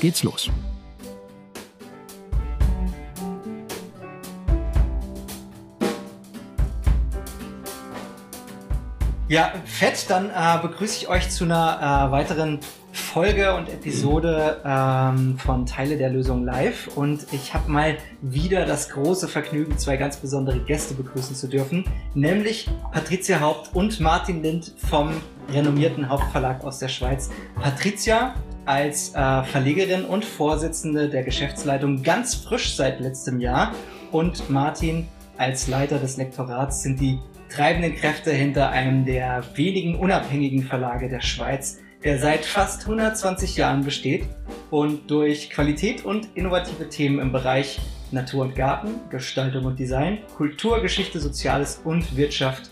geht's los. Ja, fett, dann äh, begrüße ich euch zu einer äh, weiteren Folge und Episode ähm, von Teile der Lösung live. Und ich habe mal wieder das große Vergnügen, zwei ganz besondere Gäste begrüßen zu dürfen, nämlich Patricia Haupt und Martin Lind vom renommierten Hauptverlag aus der Schweiz. Patricia als äh, Verlegerin und Vorsitzende der Geschäftsleitung ganz frisch seit letztem Jahr und Martin als Leiter des Lektorats sind die treibenden Kräfte hinter einem der wenigen unabhängigen Verlage der Schweiz, der seit fast 120 Jahren besteht und durch Qualität und innovative Themen im Bereich Natur und Garten, Gestaltung und Design, Kultur, Geschichte, Soziales und Wirtschaft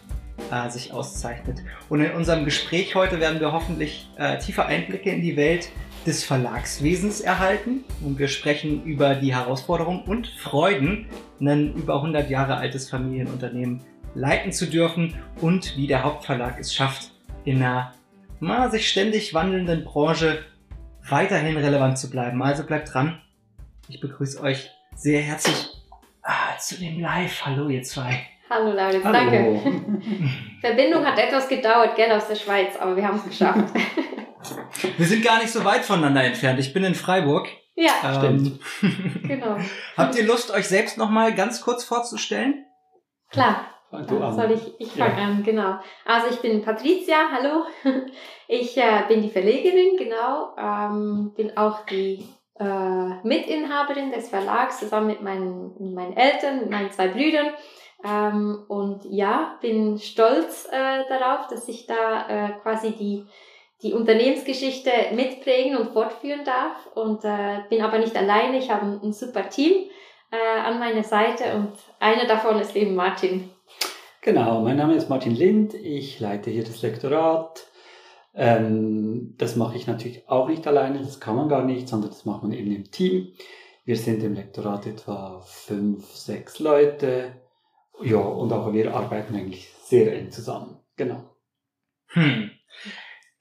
äh, sich auszeichnet. Und in unserem Gespräch heute werden wir hoffentlich äh, tiefe Einblicke in die Welt des Verlagswesens erhalten und wir sprechen über die Herausforderungen und Freuden, ein über 100 Jahre altes Familienunternehmen leiten zu dürfen und wie der Hauptverlag es schafft, in einer mal, sich ständig wandelnden Branche weiterhin relevant zu bleiben. Also bleibt dran. Ich begrüße euch sehr herzlich ah, zu dem Live. Hallo ihr zwei. Hallo Lauritz, danke. Verbindung hat etwas gedauert, gell, aus der Schweiz, aber wir haben es geschafft. wir sind gar nicht so weit voneinander entfernt. Ich bin in Freiburg. Ja, ähm, stimmt. genau. Habt ihr Lust, euch selbst nochmal ganz kurz vorzustellen? Klar. Du an. Soll ich, ich fange ja. an, genau. Also ich bin Patricia, hallo. Ich äh, bin die Verlegerin, genau. Ähm, bin auch die äh, Mitinhaberin des Verlags zusammen mit meinen, meinen Eltern, mit meinen zwei Brüdern. Ähm, und ja, bin stolz äh, darauf, dass ich da äh, quasi die, die Unternehmensgeschichte mitprägen und fortführen darf. Und äh, bin aber nicht alleine, ich habe ein, ein super Team äh, an meiner Seite und einer davon ist eben Martin. Genau, mein Name ist Martin Lind, ich leite hier das Lektorat. Ähm, das mache ich natürlich auch nicht alleine, das kann man gar nicht, sondern das macht man eben im Team. Wir sind im Lektorat etwa fünf, sechs Leute. Ja, und auch wir arbeiten eigentlich sehr eng zusammen. Genau. Hm.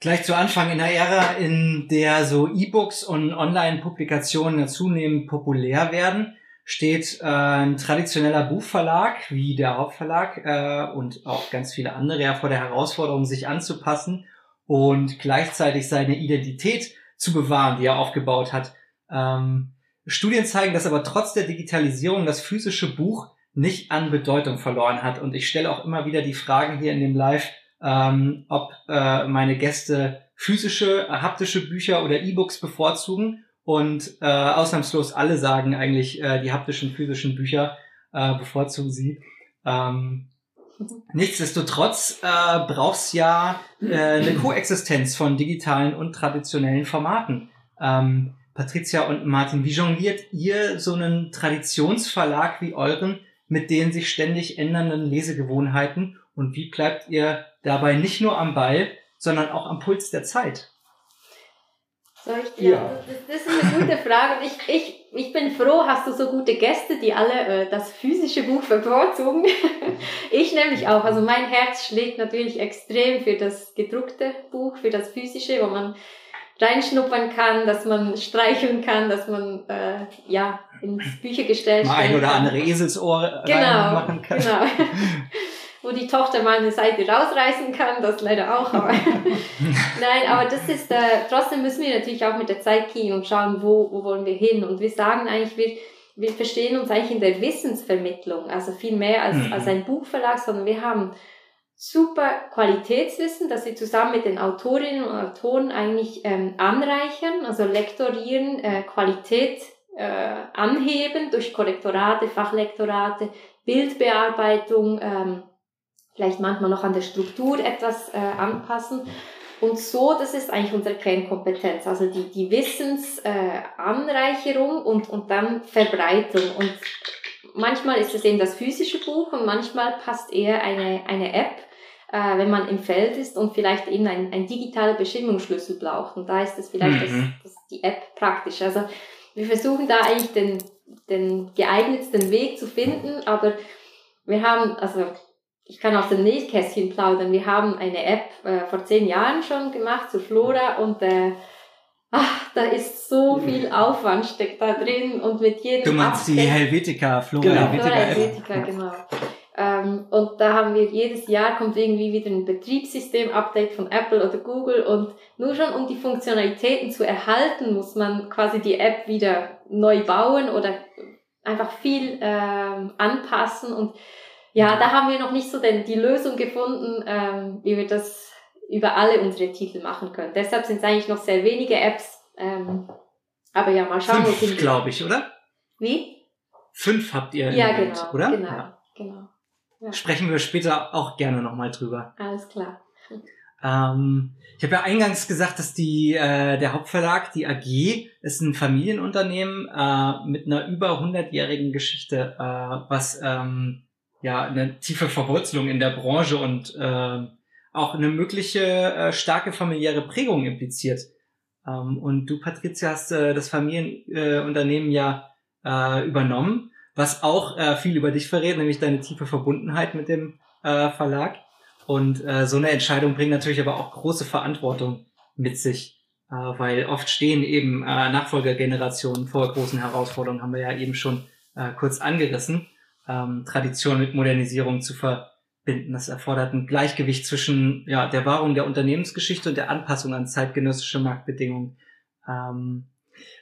Gleich zu Anfang in der Ära, in der so E-Books und Online-Publikationen zunehmend populär werden, steht äh, ein traditioneller Buchverlag wie der Hauptverlag äh, und auch ganz viele andere ja vor der Herausforderung, sich anzupassen und gleichzeitig seine Identität zu bewahren, die er aufgebaut hat. Ähm, Studien zeigen, dass aber trotz der Digitalisierung das physische Buch nicht an Bedeutung verloren hat. Und ich stelle auch immer wieder die Fragen hier in dem Live, ähm, ob äh, meine Gäste physische, haptische Bücher oder E-Books bevorzugen und äh, ausnahmslos alle sagen eigentlich, äh, die haptischen, physischen Bücher äh, bevorzugen sie. Ähm, nichtsdestotrotz äh, brauchst ja äh, eine Koexistenz von digitalen und traditionellen Formaten. Ähm, Patricia und Martin, wie jongliert ihr so einen Traditionsverlag wie euren mit den sich ständig ändernden Lesegewohnheiten und wie bleibt ihr dabei nicht nur am Ball, sondern auch am Puls der Zeit? Soll ich dir? Ja. Das, das, ist eine gute Frage. Ich, ich, ich bin froh, hast du so gute Gäste, die alle äh, das physische Buch bevorzugen. ich nämlich auch. Also mein Herz schlägt natürlich extrem für das gedruckte Buch, für das physische, wo man reinschnuppern kann, dass man streicheln kann, dass man äh, ja ins Büchergestell Mal ein oder andere Eselsohr genau, machen kann. Genau. wo die Tochter mal eine Seite rausreißen kann, das leider auch. Aber Nein, aber das ist, äh, trotzdem müssen wir natürlich auch mit der Zeit gehen und schauen, wo, wo wollen wir hin. Und wir sagen eigentlich, wir, wir verstehen uns eigentlich in der Wissensvermittlung, also viel mehr als, mhm. als ein Buchverlag, sondern wir haben super Qualitätswissen, das wir zusammen mit den Autorinnen und Autoren eigentlich ähm, anreichern, also lektorieren, äh, Qualität äh, anheben durch Korrektorate, Fachlektorate, Bildbearbeitung, ähm, vielleicht manchmal noch an der Struktur etwas äh, anpassen. Und so, das ist eigentlich unsere Kernkompetenz, also die, die Wissensanreicherung äh, und, und dann Verbreitung. Und manchmal ist es eben das physische Buch und manchmal passt eher eine, eine App, äh, wenn man im Feld ist und vielleicht eben ein, ein digitaler Bestimmungsschlüssel braucht. Und da ist es vielleicht mhm. das, das, die App praktisch. Also wir versuchen da eigentlich den, den geeignetsten Weg zu finden, aber wir haben, also ich kann aus dem Nähkästchen plaudern, wir haben eine App äh, vor zehn Jahren schon gemacht zu Flora und äh, ach, da ist so viel Aufwand steckt da drin und mit jedem Du meinst Update, die Helvetica, Flora genau. Helvetica, Flora Helvetica genau. Ähm, und da haben wir jedes Jahr kommt irgendwie wieder ein Betriebssystem-Update von Apple oder Google und nur schon um die Funktionalitäten zu erhalten, muss man quasi die App wieder neu bauen oder einfach viel ähm, anpassen und ja, da haben wir noch nicht so denn die Lösung gefunden, ähm, wie wir das über alle unsere Titel machen können. Deshalb sind es eigentlich noch sehr wenige Apps. Ähm, aber ja, mal schauen. Fünf, glaube ich, oder? Wie? Fünf habt ihr ja, genau, oder? Genau, ja. genau. Ja. Sprechen wir später auch gerne nochmal drüber. Alles klar. Ähm, ich habe ja eingangs gesagt, dass die äh, der Hauptverlag, die AG, ist ein Familienunternehmen äh, mit einer über 100-jährigen Geschichte, äh, was ähm, ja eine tiefe Verwurzelung in der Branche und äh, auch eine mögliche äh, starke familiäre Prägung impliziert. Ähm, und du, Patricia, hast äh, das Familienunternehmen ja äh, übernommen was auch äh, viel über dich verrät, nämlich deine tiefe Verbundenheit mit dem äh, Verlag. Und äh, so eine Entscheidung bringt natürlich aber auch große Verantwortung mit sich, äh, weil oft stehen eben äh, Nachfolgergenerationen vor großen Herausforderungen, haben wir ja eben schon äh, kurz angerissen, ähm, Tradition mit Modernisierung zu verbinden. Das erfordert ein Gleichgewicht zwischen ja, der Wahrung der Unternehmensgeschichte und der Anpassung an zeitgenössische Marktbedingungen. Ähm,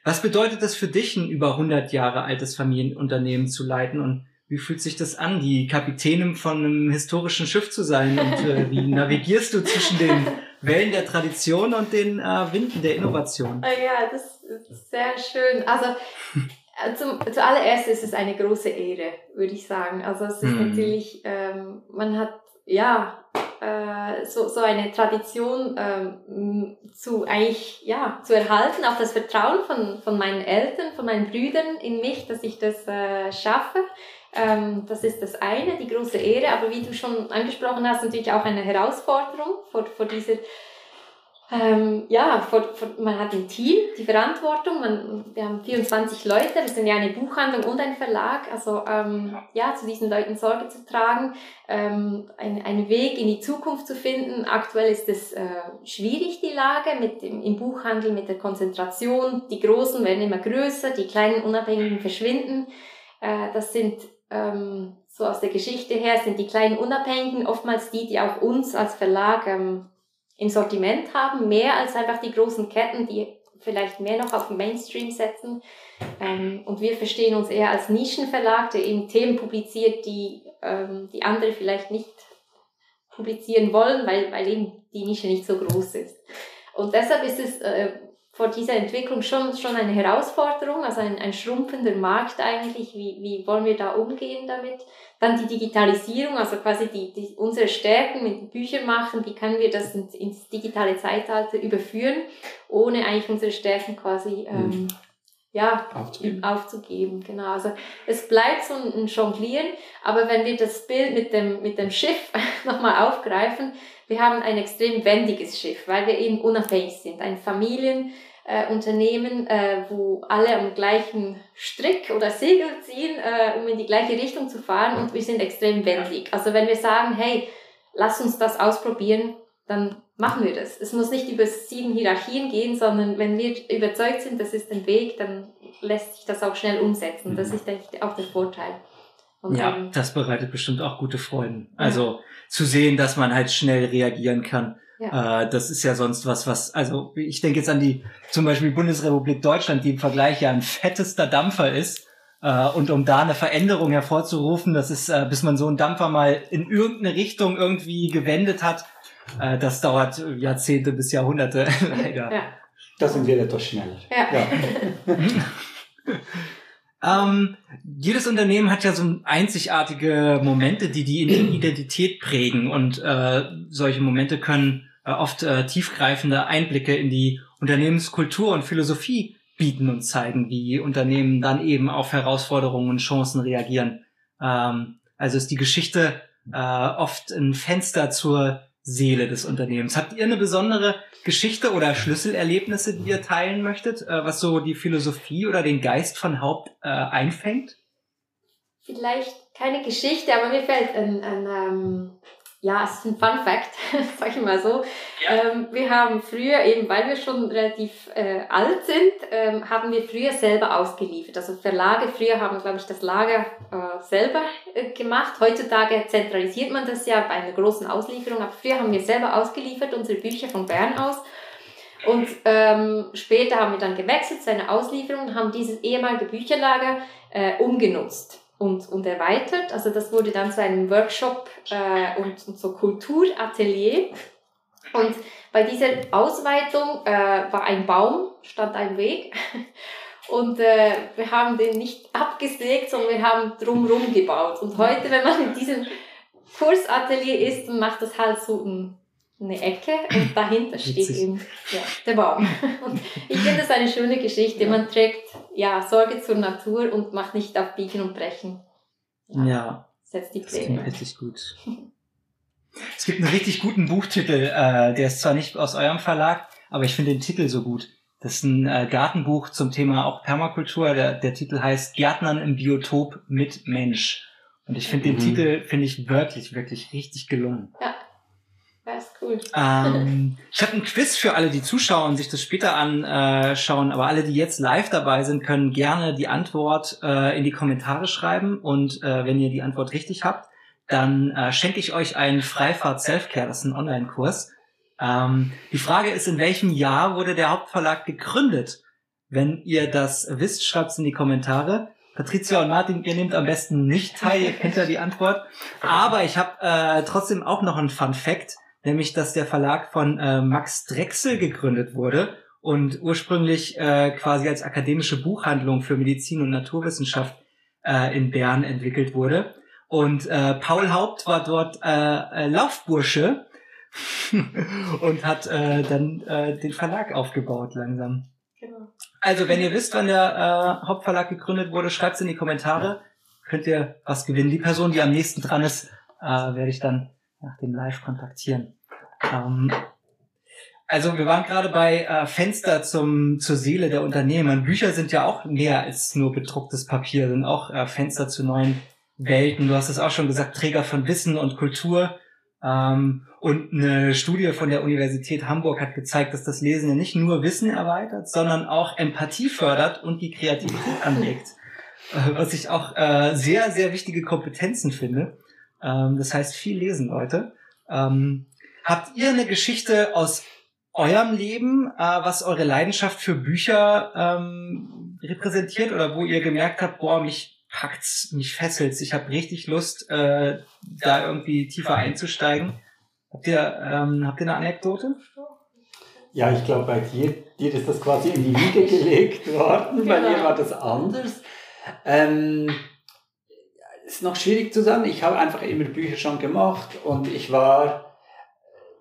was bedeutet das für dich, ein über 100 Jahre altes Familienunternehmen zu leiten und wie fühlt sich das an, die Kapitänin von einem historischen Schiff zu sein und äh, wie navigierst du zwischen den Wellen der Tradition und den äh, Winden der Innovation? Ah ja, das ist sehr schön. Also äh, zum, zuallererst ist es eine große Ehre, würde ich sagen. Also es ist hm. natürlich, ähm, man hat ja äh, so, so eine Tradition ähm, zu eigentlich ja zu erhalten, auch das Vertrauen von, von meinen Eltern, von meinen Brüdern in mich, dass ich das äh, schaffe. Ähm, das ist das eine, die große Ehre, aber wie du schon angesprochen hast, natürlich auch eine Herausforderung vor, vor dieser ähm, ja, vor, vor, man hat ein Team, die Verantwortung, man, wir haben 24 Leute, wir sind ja eine Buchhandlung und ein Verlag, also ähm, ja, zu diesen Leuten Sorge zu tragen, ähm, ein, einen Weg in die Zukunft zu finden. Aktuell ist es äh, schwierig, die Lage mit dem, im Buchhandel, mit der Konzentration. Die Großen werden immer größer, die kleinen Unabhängigen verschwinden. Äh, das sind ähm, so aus der Geschichte her sind die kleinen Unabhängigen oftmals die, die auch uns als Verlag ähm, im Sortiment haben, mehr als einfach die großen Ketten, die vielleicht mehr noch auf Mainstream setzen. Ähm, und wir verstehen uns eher als Nischenverlag, der eben Themen publiziert, die, ähm, die andere vielleicht nicht publizieren wollen, weil, weil eben die Nische nicht so groß ist. Und deshalb ist es äh, vor dieser Entwicklung schon, schon eine Herausforderung, also ein, ein schrumpfender Markt eigentlich. Wie, wie wollen wir da umgehen damit? Dann die Digitalisierung, also quasi die, die, unsere Stärken mit Büchern machen, wie können wir das ins, ins digitale Zeitalter überführen, ohne eigentlich unsere Stärken quasi ähm, mhm. ja, aufzugeben. aufzugeben. Genau. Also es bleibt so ein Jonglieren, aber wenn wir das Bild mit dem, mit dem Schiff nochmal aufgreifen, wir haben ein extrem wendiges Schiff, weil wir eben unabhängig sind. Ein Familienunternehmen, äh, äh, wo alle am gleichen Strick oder Segel ziehen, äh, um in die gleiche Richtung zu fahren und wir sind extrem wendig. Also wenn wir sagen, hey, lass uns das ausprobieren, dann machen wir das. Es muss nicht über sieben Hierarchien gehen, sondern wenn wir überzeugt sind, das ist ein Weg, dann lässt sich das auch schnell umsetzen. Das mhm. ist, denke ich, auch der Vorteil. Und ja, dann, das bereitet bestimmt auch gute Freuden. Also ja. zu sehen, dass man halt schnell reagieren kann. Ja. Äh, das ist ja sonst was, was, also ich denke jetzt an die zum Beispiel Bundesrepublik Deutschland, die im Vergleich ja ein fettester Dampfer ist. Äh, und um da eine Veränderung hervorzurufen, das ist, äh, bis man so einen Dampfer mal in irgendeine Richtung irgendwie gewendet hat, das dauert Jahrzehnte bis Jahrhunderte leider. Ja. Da sind wir etwas schneller. Ja. ja. Ähm, jedes Unternehmen hat ja so einzigartige Momente, die die Identität prägen und äh, solche Momente können äh, oft äh, tiefgreifende Einblicke in die Unternehmenskultur und Philosophie bieten und zeigen, wie Unternehmen dann eben auf Herausforderungen und Chancen reagieren. Ähm, also ist die Geschichte äh, oft ein Fenster zur Seele des Unternehmens. Habt ihr eine besondere Geschichte oder Schlüsselerlebnisse, die ihr teilen möchtet, äh, was so die Philosophie oder den Geist von Haupt äh, einfängt? Vielleicht keine Geschichte, aber mir fällt ein, ein ähm, ja, es ist ein Fun Fact, sag ich mal so. Ja. Ähm, wir haben früher, eben weil wir schon relativ äh, alt sind, ähm, haben wir früher selber ausgeliefert. Also Verlage früher haben, glaube ich, das Lager äh, selber äh, gemacht. Heutzutage zentralisiert man das ja bei einer großen Auslieferung, aber früher haben wir selber ausgeliefert, unsere Bücher von Bern aus. Und ähm, später haben wir dann gewechselt zu einer Auslieferung und haben dieses ehemalige Bücherlager äh, umgenutzt und, und erweitert. Also das wurde dann zu einem Workshop äh, und, und so Kulturatelier. Und bei dieser Ausweitung äh, war ein Baum, stand ein Weg. Und äh, wir haben den nicht abgesägt, sondern wir haben drumherum gebaut. Und heute, wenn man in diesem Kursatelier ist, macht das halt so ein eine Ecke und dahinter steht eben ja, der Baum. Und ich finde das eine schöne Geschichte. Man trägt ja Sorge zur Natur und macht nicht auf Biegen und Brechen. Ja. ja setzt die Pläne. Das richtig gut. Es gibt einen richtig guten Buchtitel, äh, der ist zwar nicht aus eurem Verlag, aber ich finde den Titel so gut. Das ist ein äh, Gartenbuch zum Thema auch Permakultur. Der, der Titel heißt Gärtnern im Biotop mit Mensch. Und ich finde mhm. den Titel, finde ich wirklich, wirklich richtig gelungen. Ja, ist cool. Ähm, ich habe ein Quiz für alle, die zuschauen und sich das später anschauen, aber alle, die jetzt live dabei sind, können gerne die Antwort äh, in die Kommentare schreiben und äh, wenn ihr die Antwort richtig habt, dann äh, schenke ich euch einen Freifahrt Selfcare, das ist ein Online-Kurs. Ähm, die Frage ist, in welchem Jahr wurde der Hauptverlag gegründet? Wenn ihr das wisst, schreibt es in die Kommentare. Patricia und Martin, ihr nehmt am besten nicht teil, ihr kennt ja die Antwort. Aber ich habe äh, trotzdem auch noch einen Fun Fact nämlich dass der Verlag von äh, Max Drechsel gegründet wurde und ursprünglich äh, quasi als akademische Buchhandlung für Medizin und Naturwissenschaft äh, in Bern entwickelt wurde. Und äh, Paul Haupt war dort äh, äh, Laufbursche und hat äh, dann äh, den Verlag aufgebaut langsam. Genau. Also wenn ihr wisst, wann der äh, Hauptverlag gegründet wurde, schreibt es in die Kommentare. Könnt ihr was gewinnen. Die Person, die am nächsten dran ist, äh, werde ich dann nach dem Live kontaktieren. Ähm, also wir waren gerade bei äh, Fenster zum zur Seele der Unternehmen. Bücher sind ja auch mehr als nur bedrucktes Papier, sind auch äh, Fenster zu neuen Welten. Du hast es auch schon gesagt, Träger von Wissen und Kultur. Ähm, und eine Studie von der Universität Hamburg hat gezeigt, dass das Lesen ja nicht nur Wissen erweitert, sondern auch Empathie fördert und die Kreativität anregt. Äh, was ich auch äh, sehr, sehr wichtige Kompetenzen finde. Ähm, das heißt, viel lesen, Leute. Ähm, habt ihr eine Geschichte aus eurem Leben, äh, was eure Leidenschaft für Bücher ähm, repräsentiert oder wo ihr gemerkt habt, boah, mich packt's, mich fesselt's, ich habe richtig Lust, äh, da irgendwie tiefer einzusteigen. Habt ihr, ähm, habt ihr eine Anekdote? Ja, ich glaube, bei dir, dir ist das quasi in die Wiege gelegt worden, bei mir war das anders. Ähm, ist noch schwierig zu sagen. Ich habe einfach immer Bücher schon gemacht und ich war,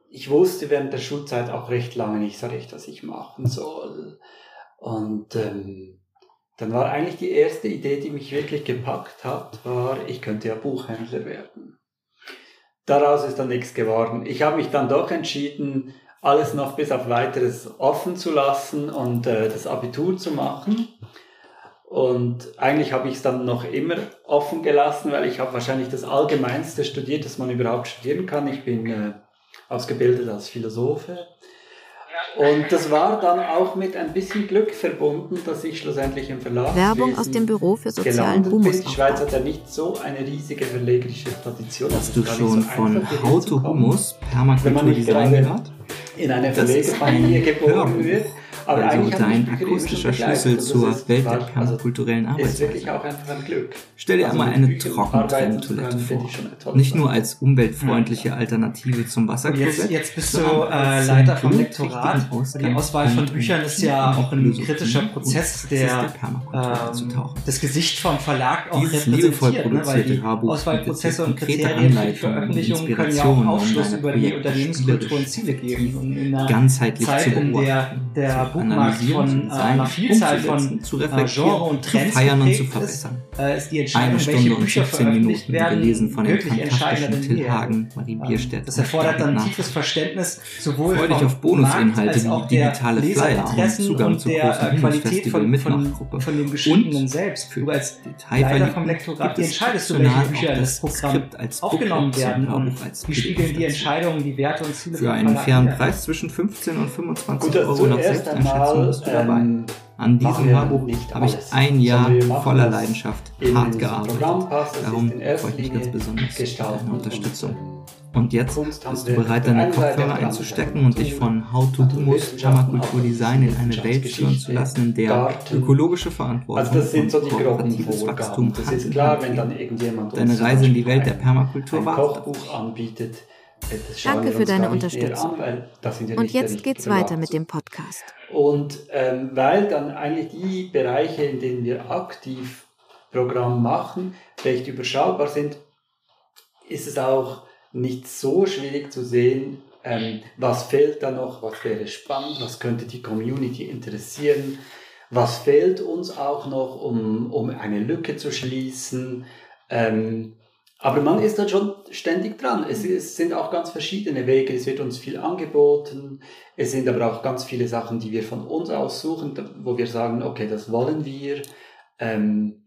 ich wusste während der Schulzeit auch recht lange nicht so recht, was ich machen soll. Und ähm, dann war eigentlich die erste Idee, die mich wirklich gepackt hat, war, ich könnte ja Buchhändler werden. Daraus ist dann nichts geworden. Ich habe mich dann doch entschieden, alles noch bis auf weiteres offen zu lassen und äh, das Abitur zu machen. Und eigentlich habe ich es dann noch immer offen gelassen, weil ich habe wahrscheinlich das Allgemeinste studiert, das man überhaupt studieren kann. Ich bin äh, ausgebildet als Philosophe. Und das war dann auch mit ein bisschen Glück verbunden, dass ich schlussendlich im Verlag Werbung aus dem Büro für sozialen Humus. Die Schweiz hat ja nicht so eine riesige verlegerische Tradition. Hast du schon so von How to Humus Permakultur Design gehört? In einer Verlegerfamilie geboren wird Aber also dein akustischer Schlüssel zur Welt der permakulturellen Arbeit. Ist wirklich auch einfach ein Glück. Stell dir also einmal eine Trockentrenntoilette vor. Nicht nur als umweltfreundliche Alternative zum Wasserklosett. Jetzt, jetzt bist du äh, Leiter vom Lektorat. Die Auswahl von Büchern ist ja auch ein kritischer Prozess, der ähm, das Gesicht vom Verlag auch Dieses repräsentiert, ne? weil die Auswahlprozesse und Kriterien für die Veröffentlichung können ja auch Aufschluss über die Unternehmenskultur und Ziele geben. Und in einer ganzheitlich Zeit, in der der Buchmarkt von äh, einer Vielzahl von äh, Genre und Trends feiern und zu verbessern. Ist, äh, ist die Entscheidung, welche Bücher veröffentlicht werden, gelesen von wirklich entscheidender Till Hagen, Marie Bierstedt. Das erfordert dann tiefes Verständnis sowohl Freu dich auf Bonusinhalte wie digitale Flyer und Zugang zu der äh, Qualität von, dem Geschriebenen selbst. Du als Leiter vom Lektorat, wie entscheidest du, welche Bücher in das Programm aufgenommen werden und wie spiegeln die Entscheidungen, die Werte und Ziele Für einen fairen Preis zwischen 15 und 25 Euro nach Selbsteinschätzung bist du dabei. Ähm, An diesem Hörbuch habe ich ein Jahr voller Leidenschaft hart gearbeitet. Darum freue ich mich ganz besonders auf deine Unterstützung. Und jetzt bist du bereit, deine Kopfhörer einzustecken und dich von How to Humus Permakultur Design in eine Welt führen zu lassen, in der ökologische Verantwortung also das sind so die kooperatives Wachstum klar, wenn dann irgendjemand deine Reise in die Welt der Permakultur ein Kochbuch anbietet. Danke für deine Unterstützung. Und jetzt geht's weiter mit dem Podcast. Und ähm, weil dann eigentlich die Bereiche, in denen wir aktiv Programm machen, recht überschaubar sind, ist es auch nicht so schwierig zu sehen, ähm, was fehlt da noch, was wäre spannend, was könnte die Community interessieren, was fehlt uns auch noch, um, um eine Lücke zu schließen. Ähm, aber man ist dann schon ständig dran. Es, es, sind auch ganz verschiedene Wege. Es wird uns viel angeboten. Es sind aber auch ganz viele Sachen, die wir von uns aus suchen, wo wir sagen, okay, das wollen wir. Ähm,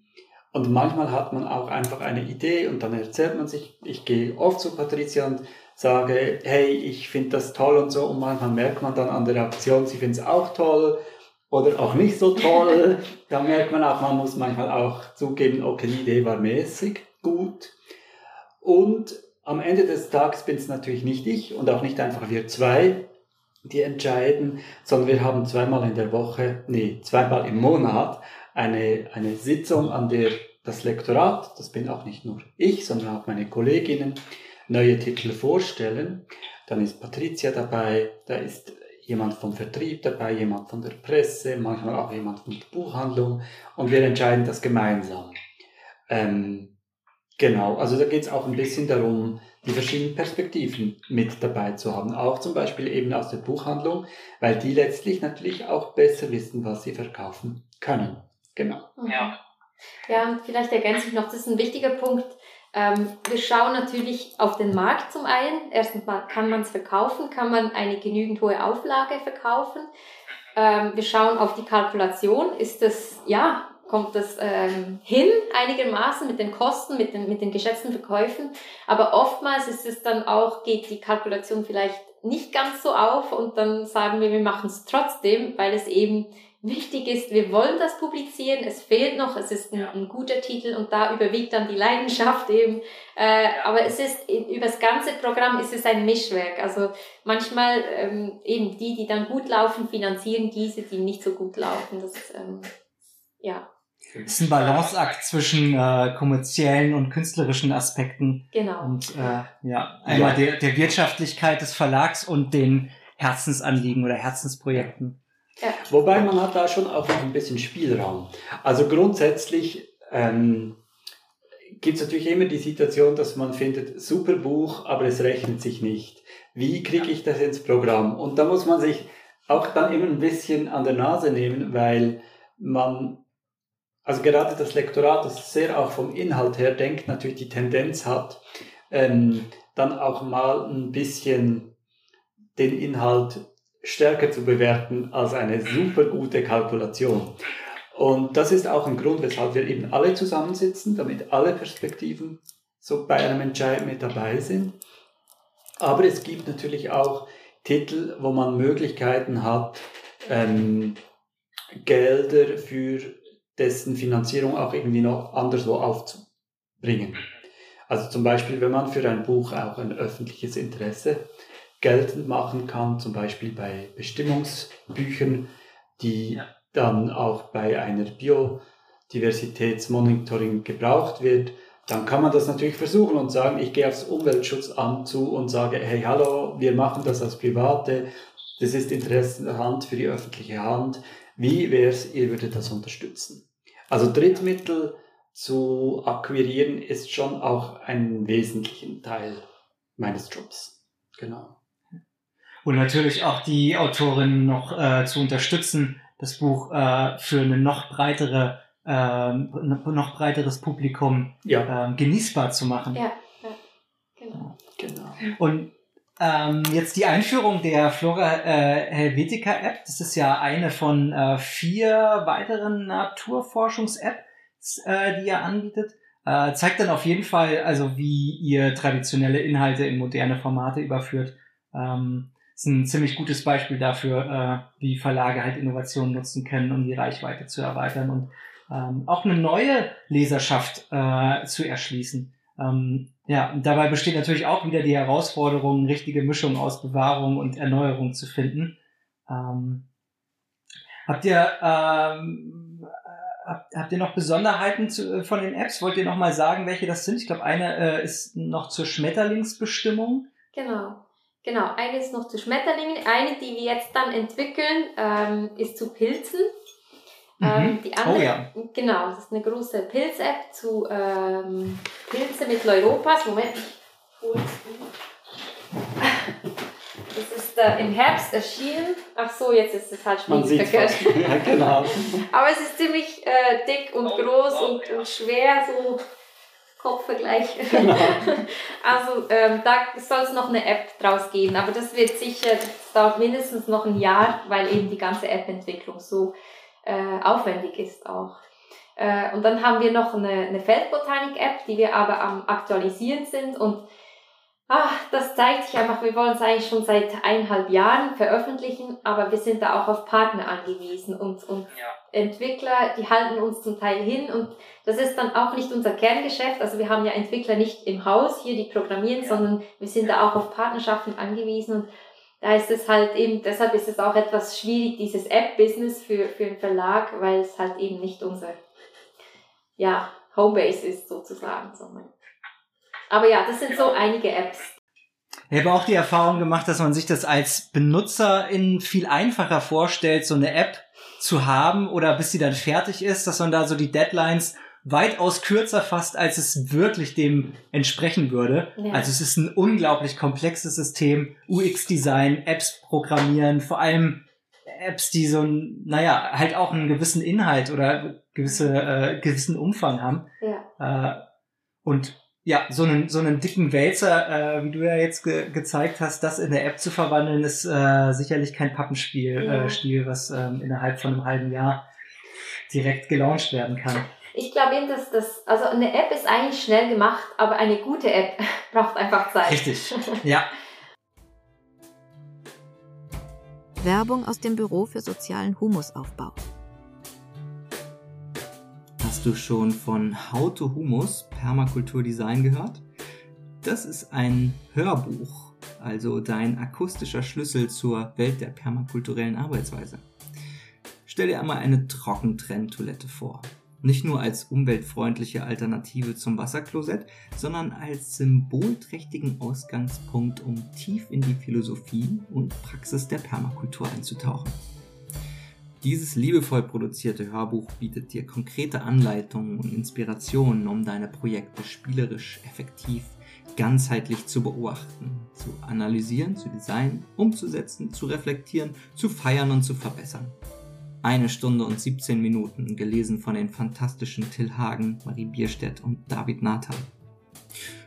und manchmal hat man auch einfach eine Idee und dann erzählt man sich, ich gehe oft zu Patricia und sage, hey, ich finde das toll und so. Und manchmal merkt man dann an der Reaktion, sie findet es auch toll oder auch nicht so toll. da merkt man auch, man muss manchmal auch zugeben, okay, die Idee war mäßig gut. Und am Ende des Tages bin es natürlich nicht ich und auch nicht einfach wir zwei, die entscheiden, sondern wir haben zweimal in der Woche, nee, zweimal im Monat eine, eine Sitzung, an der das Lektorat, das bin auch nicht nur ich, sondern auch meine Kolleginnen, neue Titel vorstellen. Dann ist Patricia dabei, da ist jemand vom Vertrieb dabei, jemand von der Presse, manchmal auch jemand von der Buchhandlung und wir entscheiden das gemeinsam. Ähm, genau, also da geht es auch ein bisschen darum, die verschiedenen Perspektiven mit dabei zu haben. Auch zum Beispiel eben aus der Buchhandlung, weil die letztlich natürlich auch besser wissen, was sie verkaufen können. Genau. Ja. Ja, und vielleicht ergänze ich noch, das ist ein wichtiger Punkt. Ähm, wir schauen natürlich auf den Markt zum einen. Erstens mal, kann man es verkaufen? Kann man eine genügend hohe Auflage verkaufen? Ähm, wir schauen auf die Kalkulation. Ist das, ja, kommt das ähm, hin einigermaßen mit den Kosten, mit den, mit den geschätzten Verkäufen? Aber oftmals ist es dann auch, geht die Kalkulation vielleicht nicht ganz so auf und dann sagen wir, wir machen es trotzdem, weil es eben wichtig ist, wir wollen das publizieren, es fehlt noch, es ist ein, ein guter Titel und da überwiegt dann die Leidenschaft eben. Äh, aber es ist, über das ganze Programm ist es ein Mischwerk. Also manchmal ähm, eben die, die dann gut laufen, finanzieren diese, die nicht so gut laufen. Das, ähm, ja. Es ist ein Balanceakt zwischen äh, kommerziellen und künstlerischen Aspekten. Genau. Und äh, ja, einmal ja. Der, der Wirtschaftlichkeit des Verlags und den Herzensanliegen oder Herzensprojekten. Ja. Wobei man hat da schon auch noch ein bisschen Spielraum. Also grundsätzlich ähm, gibt es natürlich immer die Situation, dass man findet, super Buch, aber es rechnet sich nicht. Wie kriege ich das ins Programm? Und da muss man sich auch dann immer ein bisschen an der Nase nehmen, weil man, also gerade das Lektorat, das sehr auch vom Inhalt her denkt, natürlich die Tendenz hat, ähm, dann auch mal ein bisschen den Inhalt stärker zu bewerten als eine super gute Kalkulation. Und das ist auch ein Grund, weshalb wir eben alle zusammensitzen, damit alle Perspektiven so bei einem Entscheid mit dabei sind. Aber es gibt natürlich auch Titel, wo man Möglichkeiten hat, ähm, Gelder für dessen Finanzierung auch irgendwie noch anderswo aufzubringen. Also zum Beispiel, wenn man für ein Buch auch ein öffentliches Interesse geltend machen kann, zum Beispiel bei Bestimmungsbüchern, die ja. dann auch bei einer Biodiversitätsmonitoring gebraucht wird, dann kann man das natürlich versuchen und sagen, ich gehe aufs Umweltschutzamt zu und sage, hey, hallo, wir machen das als Private, das ist Hand für die öffentliche Hand. Wie wäre es, ihr würdet das unterstützen? Also Drittmittel zu akquirieren ist schon auch ein wesentlichen Teil meines Jobs. Genau. Und natürlich auch die Autorin noch äh, zu unterstützen, das Buch äh, für eine noch breitere ähm, noch breiteres Publikum ja. ähm, genießbar zu machen. Ja, ja. genau. genau. Und ähm, jetzt die Einführung der Flora äh, Helvetica App. Das ist ja eine von äh, vier weiteren Naturforschungs-Apps, äh, die ihr anbietet. Äh, zeigt dann auf jeden Fall, also wie ihr traditionelle Inhalte in moderne Formate überführt. Ähm, ist ein ziemlich gutes Beispiel dafür, äh, wie Verlage halt Innovationen nutzen können, um die Reichweite zu erweitern und ähm, auch eine neue Leserschaft äh, zu erschließen. Ähm, ja, dabei besteht natürlich auch wieder die Herausforderung, richtige Mischung aus Bewahrung und Erneuerung zu finden. Ähm, habt ihr ähm, habt, habt ihr noch Besonderheiten zu, äh, von den Apps? Wollt ihr noch mal sagen, welche das sind? Ich glaube, eine äh, ist noch zur Schmetterlingsbestimmung. Genau. Genau, eine ist noch zu Schmetterlingen. Eine, die wir jetzt dann entwickeln, ähm, ist zu Pilzen. Ähm, mhm. die andere, oh, ja. genau, das ist eine große Pilz-App zu ähm, Pilze mit Leuropas. Moment, ich hole Das ist äh, im Herbst erschienen. Ach so, jetzt ist es halt schon verkehrt. ja, genau. Aber es ist ziemlich äh, dick und groß und, und schwer, so Kopfvergleich. Genau. also ähm, da soll es noch eine App draus geben, aber das wird sicher, das dauert mindestens noch ein Jahr, weil eben die ganze App-Entwicklung so äh, aufwendig ist auch. Äh, und dann haben wir noch eine, eine Feldbotanik-App, die wir aber am Aktualisieren sind und ach, das zeigt sich einfach, wir wollen es eigentlich schon seit eineinhalb Jahren veröffentlichen, aber wir sind da auch auf Partner angewiesen und, und ja. Entwickler, die halten uns zum Teil hin und das ist dann auch nicht unser Kerngeschäft. Also wir haben ja Entwickler nicht im Haus hier, die programmieren, ja. sondern wir sind da auch auf Partnerschaften angewiesen und da ist es halt eben, deshalb ist es auch etwas schwierig, dieses App-Business für, für einen Verlag, weil es halt eben nicht unser, ja, Homebase ist sozusagen. Aber ja, das sind so einige Apps. Ich habe auch die Erfahrung gemacht, dass man sich das als Benutzerin viel einfacher vorstellt, so eine App zu haben oder bis sie dann fertig ist, dass man da so die Deadlines weitaus kürzer fast, als es wirklich dem entsprechen würde. Ja. Also es ist ein unglaublich komplexes System, UX-Design, Apps programmieren, vor allem Apps, die so ein, naja, halt auch einen gewissen Inhalt oder gewisse, äh, gewissen Umfang haben. Ja. Äh, und ja, so einen, so einen dicken Wälzer, äh, wie du ja jetzt ge gezeigt hast, das in der App zu verwandeln, ist äh, sicherlich kein Pappenspiel, ja. äh, Stil, was ähm, innerhalb von einem halben Jahr direkt gelauncht werden kann ich glaube eben, dass das, also eine App ist eigentlich schnell gemacht, aber eine gute App braucht einfach Zeit. Richtig, ja. Werbung aus dem Büro für sozialen Humusaufbau. Hast du schon von How to Humus Permakulturdesign gehört? Das ist ein Hörbuch, also dein akustischer Schlüssel zur Welt der permakulturellen Arbeitsweise. Stell dir einmal eine Trockentrenntoilette vor. Nicht nur als umweltfreundliche Alternative zum Wasserklosett, sondern als symbolträchtigen Ausgangspunkt, um tief in die Philosophie und Praxis der Permakultur einzutauchen. Dieses liebevoll produzierte Hörbuch bietet dir konkrete Anleitungen und Inspirationen, um deine Projekte spielerisch, effektiv, ganzheitlich zu beobachten, zu analysieren, zu designen, umzusetzen, zu reflektieren, zu feiern und zu verbessern. Eine Stunde und 17 Minuten, gelesen von den fantastischen Till Hagen, Marie Bierstedt und David Nathan.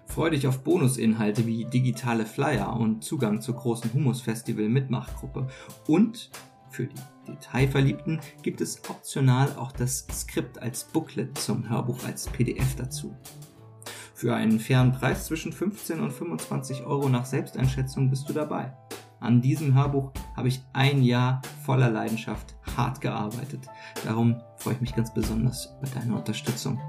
Freu dich auf Bonusinhalte wie digitale Flyer und Zugang zur großen Humus-Festival Mitmachgruppe. Und für die Detailverliebten gibt es optional auch das Skript als Booklet zum Hörbuch als PDF dazu. Für einen fairen Preis zwischen 15 und 25 Euro nach Selbsteinschätzung bist du dabei. An diesem Hörbuch habe ich ein Jahr voller Leidenschaft hart gearbeitet. Darum freue ich mich ganz besonders über deine Unterstützung.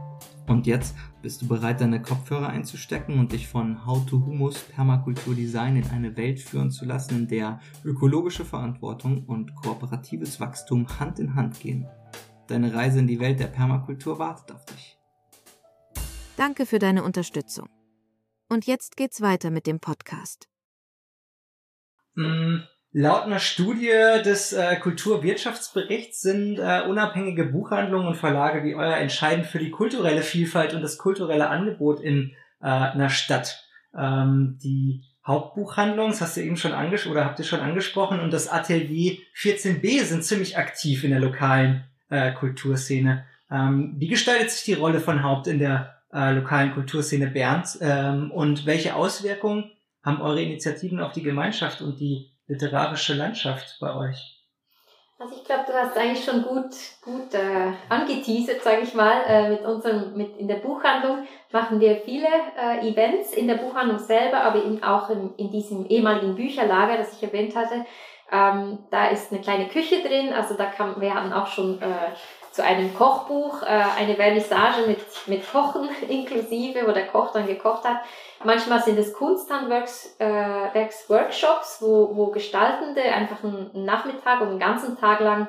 Und jetzt bist du bereit, deine Kopfhörer einzustecken und dich von How to Humus Permakultur Design in eine Welt führen zu lassen, in der ökologische Verantwortung und kooperatives Wachstum Hand in Hand gehen. Deine Reise in die Welt der Permakultur wartet auf dich. Danke für deine Unterstützung. Und jetzt geht's weiter mit dem Podcast. Mm, Laut einer Studie des äh, Kulturwirtschaftsberichts sind äh, unabhängige Buchhandlungen und Verlage wie euer entscheidend für die kulturelle Vielfalt und das kulturelle Angebot in äh, einer Stadt. Ähm, die Hauptbuchhandlung, das hast du eben schon angesprochen oder habt ihr schon angesprochen, und das Atelier 14b sind ziemlich aktiv in der lokalen äh, Kulturszene. Ähm, wie gestaltet sich die Rolle von Haupt in der äh, lokalen Kulturszene Bernd ähm, und welche Auswirkungen haben eure Initiativen auf die Gemeinschaft und die literarische Landschaft bei euch? Also ich glaube, du hast eigentlich schon gut, gut äh, angeteasert, sage ich mal, äh, mit unserem, mit in der Buchhandlung machen wir viele äh, Events in der Buchhandlung selber, aber eben auch in, in diesem ehemaligen Bücherlager, das ich erwähnt hatte. Ähm, da ist eine kleine Küche drin, also da kann, wir haben auch schon äh, zu einem Kochbuch, äh, eine Vernissage mit, mit Kochen inklusive, wo der Koch dann gekocht hat. Manchmal sind es Kunsthandwerks-Workshops, äh, wo, wo Gestaltende einfach einen Nachmittag und einen ganzen Tag lang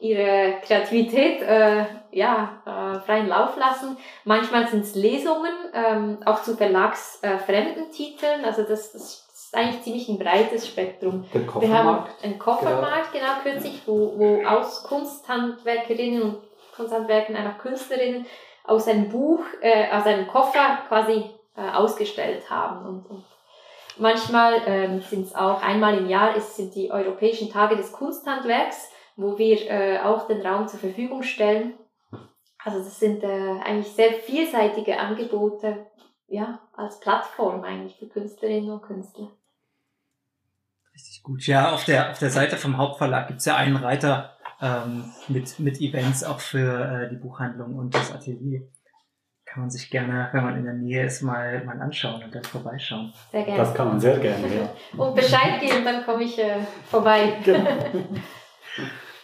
ihre Kreativität äh, ja, äh, freien Lauf lassen. Manchmal sind es Lesungen, ähm, auch zu verlagsfremden äh, Titeln. Also das, das ist eigentlich ziemlich ein breites Spektrum. Der Wir haben einen Koffermarkt, genau, genau kürzlich, wo, wo aus Kunsthandwerkerinnen und Kunsthandwerkern einfach Künstlerinnen aus einem Buch, äh, aus einem Koffer quasi äh, ausgestellt haben. Und, und manchmal ähm, sind es auch einmal im Jahr ist, sind die Europäischen Tage des Kunsthandwerks, wo wir äh, auch den Raum zur Verfügung stellen. Also das sind äh, eigentlich sehr vielseitige Angebote, ja, als Plattform eigentlich für Künstlerinnen und Künstler. Richtig gut. Ja, auf der, auf der Seite vom Hauptverlag gibt es ja einen Reiter ähm, mit, mit Events auch für äh, die Buchhandlung und das Atelier kann man sich gerne, wenn man in der Nähe ist, mal, mal anschauen und dann vorbeischauen. Sehr gerne. Das kann man sehr gerne, ja. und Bescheid geben, dann komme ich äh, vorbei. Genau.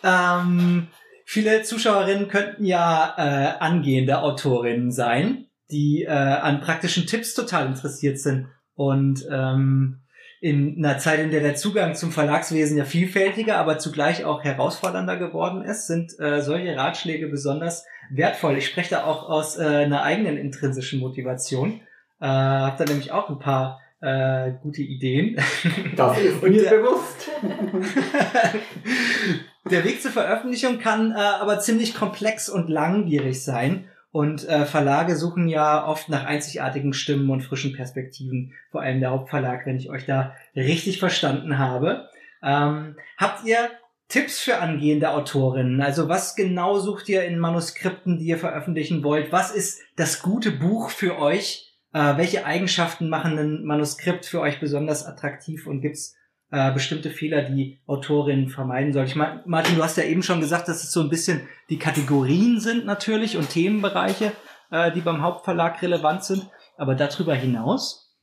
ähm, viele Zuschauerinnen könnten ja äh, angehende Autorinnen sein, die äh, an praktischen Tipps total interessiert sind und ähm, in einer Zeit, in der der Zugang zum Verlagswesen ja vielfältiger, aber zugleich auch herausfordernder geworden ist, sind äh, solche Ratschläge besonders wertvoll. Ich spreche da auch aus äh, einer eigenen intrinsischen Motivation. Äh, habe da nämlich auch ein paar äh, gute Ideen. Das ist mir bewusst. der Weg zur Veröffentlichung kann äh, aber ziemlich komplex und langwierig sein. Und äh, Verlage suchen ja oft nach einzigartigen Stimmen und frischen Perspektiven, vor allem der Hauptverlag, wenn ich euch da richtig verstanden habe. Ähm, habt ihr Tipps für angehende Autorinnen? Also was genau sucht ihr in Manuskripten, die ihr veröffentlichen wollt? Was ist das gute Buch für euch? Äh, welche Eigenschaften machen ein Manuskript für euch besonders attraktiv und gibt's äh, bestimmte Fehler, die Autorinnen vermeiden soll. Ich meine, Martin, du hast ja eben schon gesagt, dass es so ein bisschen die Kategorien sind natürlich und Themenbereiche, äh, die beim Hauptverlag relevant sind. Aber darüber hinaus?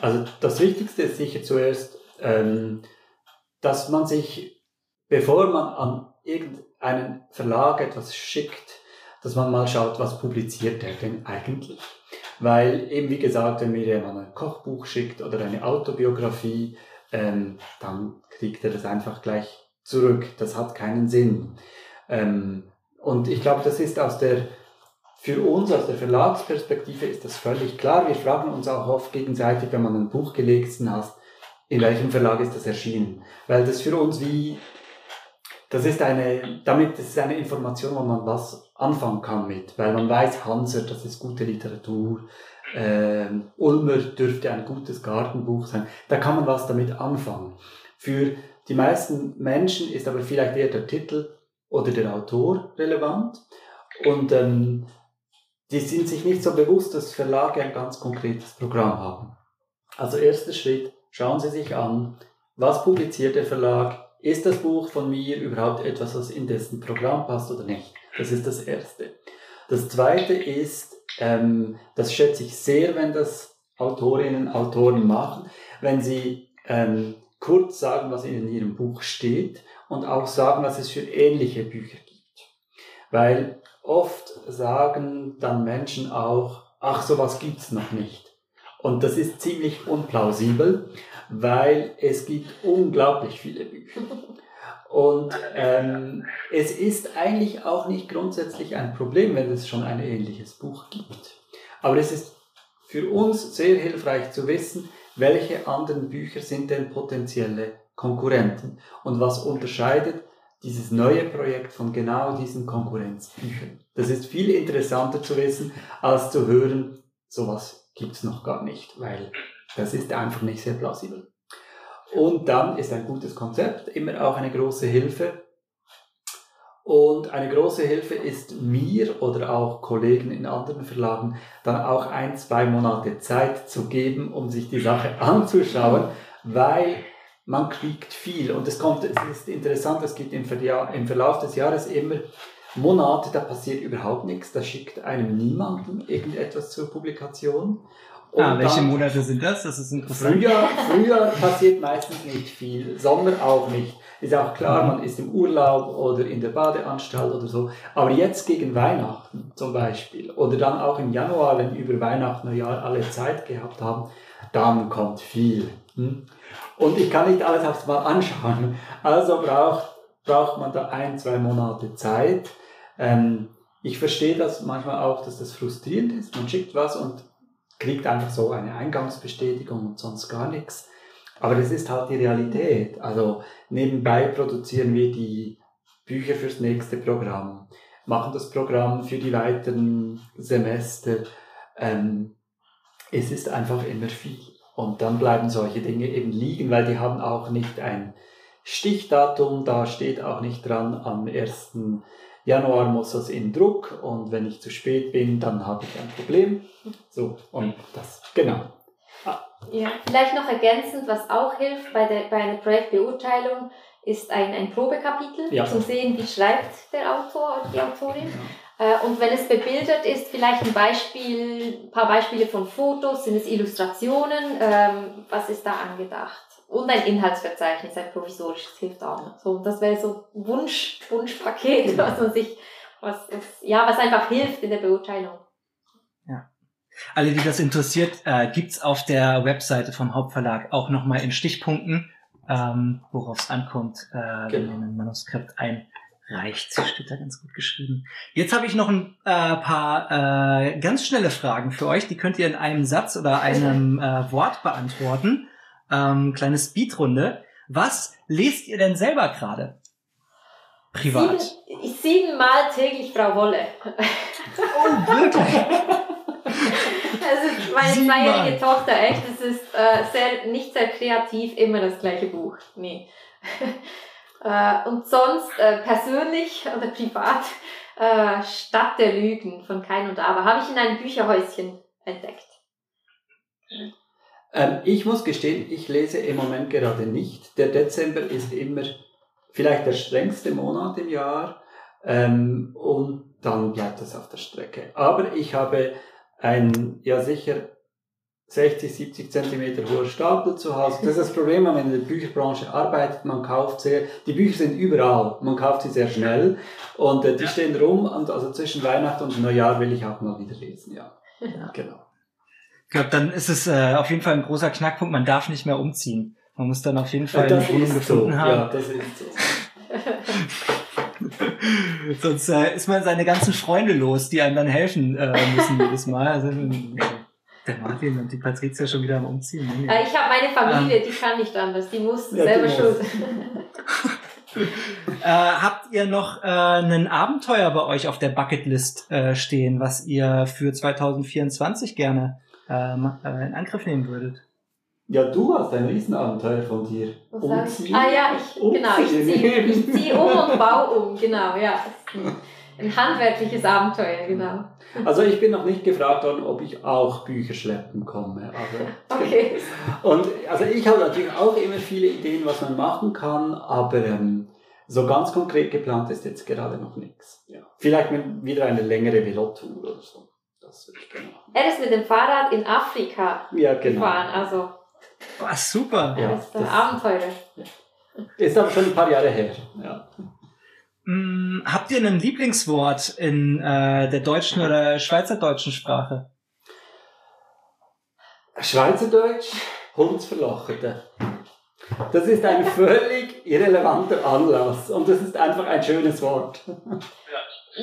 Also das Wichtigste ist sicher zuerst, ähm, dass man sich, bevor man an irgendeinen Verlag etwas schickt, dass man mal schaut, was publiziert er denn eigentlich. Weil eben wie gesagt, wenn mir jemand ein Kochbuch schickt oder eine Autobiografie, ähm, dann kriegt er das einfach gleich zurück. Das hat keinen Sinn. Ähm, und ich glaube, das ist aus der, für uns aus der Verlagsperspektive ist das völlig klar. Wir fragen uns auch oft gegenseitig, wenn man ein Buch gelesen hat, in welchem Verlag ist das erschienen? Weil das für uns wie, das ist eine, damit ist eine Information, wo man was anfangen kann mit, weil man weiß, Hanser, das ist gute Literatur, ähm, Ulmer dürfte ein gutes Gartenbuch sein. Da kann man was damit anfangen. Für die meisten Menschen ist aber vielleicht eher der Titel oder der Autor relevant. Und ähm, die sind sich nicht so bewusst, dass Verlage ein ganz konkretes Programm haben. Also erster Schritt, schauen Sie sich an, was publiziert der Verlag? Ist das Buch von mir überhaupt etwas, was in dessen Programm passt oder nicht? Das ist das Erste. Das Zweite ist, ähm, das schätze ich sehr, wenn das Autorinnen, Autoren machen, wenn sie ähm, kurz sagen, was in ihrem Buch steht und auch sagen, was es für ähnliche Bücher gibt. Weil oft sagen dann Menschen auch, ach, sowas gibt's noch nicht. Und das ist ziemlich unplausibel, weil es gibt unglaublich viele Bücher. Und ähm, es ist eigentlich auch nicht grundsätzlich ein Problem, wenn es schon ein ähnliches Buch gibt. Aber es ist für uns sehr hilfreich zu wissen, welche anderen Bücher sind denn potenzielle Konkurrenten und was unterscheidet dieses neue Projekt von genau diesen Konkurrenzbüchern. Das ist viel interessanter zu wissen, als zu hören, sowas gibt's noch gar nicht, weil das ist einfach nicht sehr plausibel. Und dann ist ein gutes Konzept immer auch eine große Hilfe. Und eine große Hilfe ist mir oder auch Kollegen in anderen Verlagen dann auch ein, zwei Monate Zeit zu geben, um sich die Sache anzuschauen, weil man kriegt viel. Und es kommt, es ist interessant, es gibt im, Verlauf des Jahres immer Monate, da passiert überhaupt nichts, da schickt einem niemanden irgendetwas zur Publikation. Und ah, welche Monate sind das? Das ist interessant. Frühjahr, Frühjahr passiert meistens nicht viel, Sommer auch nicht. Ist auch klar, man ist im Urlaub oder in der Badeanstalt oder so. Aber jetzt gegen Weihnachten zum Beispiel oder dann auch im Januar, wenn über Weihnachten, Neujahr alle Zeit gehabt haben, dann kommt viel. Hm? Und ich kann nicht alles aufs Mal anschauen. Also braucht, braucht man da ein, zwei Monate Zeit. Ähm, ich verstehe das manchmal auch, dass das frustrierend ist. Man schickt was und kriegt einfach so eine Eingangsbestätigung und sonst gar nichts. Aber das ist halt die Realität. Also nebenbei produzieren wir die Bücher fürs nächste Programm, machen das Programm für die weiteren Semester. Ähm, es ist einfach immer viel. Und dann bleiben solche Dinge eben liegen, weil die haben auch nicht ein Stichdatum, da steht auch nicht dran, am 1. Januar muss das in Druck und wenn ich zu spät bin, dann habe ich ein Problem. So, und das, genau. Ah. Ja, vielleicht noch ergänzend, was auch hilft bei, der, bei einer Projektbeurteilung, ist ein, ein Probekapitel, ja. zum sehen, wie schreibt der Autor oder die Autorin. Ja. Äh, und wenn es bebildert ist, vielleicht ein Beispiel, ein paar Beispiele von Fotos, sind es Illustrationen, ähm, was ist da angedacht? Und ein Inhaltsverzeichnis, ein provisorisches hilft auch noch. So, das wäre so ein Wunsch, Wunschpaket, was man sich, was, was, ja, was einfach hilft in der Beurteilung. Ja. Alle, die das interessiert, äh, gibt's auf der Webseite vom Hauptverlag auch nochmal in Stichpunkten, ähm, worauf es ankommt, äh, genau. wenn man ein Manuskript ein reicht. Steht da ganz gut geschrieben. Jetzt habe ich noch ein äh, paar äh, ganz schnelle Fragen für euch. Die könnt ihr in einem Satz oder einem äh, Wort beantworten. Ähm, kleine Speedrunde. Was lest ihr denn selber gerade? Privat. Sieben, siebenmal täglich Frau Wolle. Oh, wirklich? Also meine zweijährige Tochter, echt, es ist äh, sehr, nicht sehr kreativ, immer das gleiche Buch. Nee. Äh, und sonst äh, persönlich oder privat äh, Stadt der Lügen von Kein und Aber habe ich in einem Bücherhäuschen entdeckt. Ähm, ich muss gestehen, ich lese im Moment gerade nicht. Der Dezember ist immer vielleicht der strengste Monat im Jahr ähm, und dann bleibt es auf der Strecke. Aber ich habe ein ja sicher 60, 70 Zentimeter hoher Stapel zu Hause. Das ist das Problem, wenn man in der Bücherbranche arbeitet, man kauft sehr, die Bücher sind überall, man kauft sie sehr schnell und äh, die ja. stehen rum und also zwischen Weihnachten und Neujahr will ich auch mal wieder lesen, ja. ja. Genau. Ich glaube, dann ist es äh, auf jeden Fall ein großer Knackpunkt, man darf nicht mehr umziehen. Man muss dann auf jeden Fall ja, eine Wohnung gefunden so. haben. Ja, das ist so. Sonst äh, ist man seine ganzen Freunde los, die einem dann helfen äh, müssen jedes Mal. Also, der Martin und die Patricia schon wieder am Umziehen. Nee. Äh, ich habe meine Familie, ähm, die kann nicht anders, die muss ja, selber schuld. äh, habt ihr noch äh, ein Abenteuer bei euch auf der Bucketlist äh, stehen, was ihr für 2024 gerne äh, in Angriff nehmen würdet? Ja, du hast ein Riesenabenteuer von dir. Umziehen. Ah ja, ich, Umziehen. genau, ich ziehe ich zieh um und baue um, genau, ja. Ein handwerkliches Abenteuer, genau. Also ich bin noch nicht gefragt worden, ob ich auch Bücher schleppen komme. Also, okay. Und also ich habe natürlich auch immer viele Ideen, was man machen kann, aber ähm, so ganz konkret geplant ist jetzt gerade noch nichts. Ja. Vielleicht mit wieder eine längere Velotour oder so. Das würde ich gerne machen. Er ist mit dem Fahrrad in Afrika ja, genau. gefahren, also. Was super. Ja, das ist ein Abenteuer. Ist aber schon ein paar Jahre her. Ja. Hm, habt ihr ein Lieblingswort in äh, der deutschen oder schweizerdeutschen Sprache? Schweizerdeutsch, Hundsverlocherte. Das ist ein völlig irrelevanter Anlass und das ist einfach ein schönes Wort.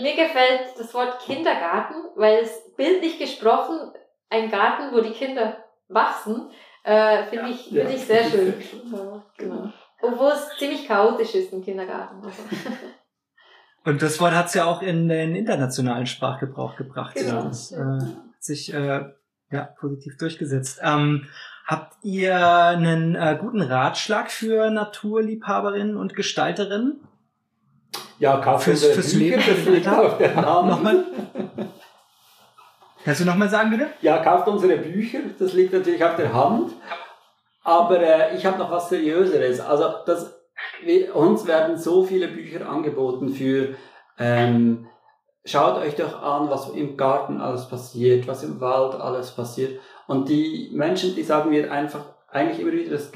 Mir gefällt das Wort Kindergarten, weil es bildlich gesprochen ein Garten, wo die Kinder wachsen, äh, finde ich, find ich sehr schön. Ja, genau. Obwohl es ziemlich chaotisch ist im Kindergarten. Und das Wort hat es ja auch in den internationalen Sprachgebrauch gebracht. Genau. Das äh, hat sich äh, ja, positiv durchgesetzt. Ähm, habt ihr einen äh, guten Ratschlag für Naturliebhaberinnen und Gestalterinnen? Ja, kauft fürs, fürs Leben. Auf der Nochmal. Kannst du nochmal sagen, bitte? Ja, kauft unsere Bücher. Das liegt natürlich auf der Hand. Aber äh, ich habe noch was Seriöseres. Also das, wir, uns werden so viele Bücher angeboten für ähm, schaut euch doch an, was im Garten alles passiert, was im Wald alles passiert. Und die Menschen, die sagen mir einfach eigentlich immer wieder das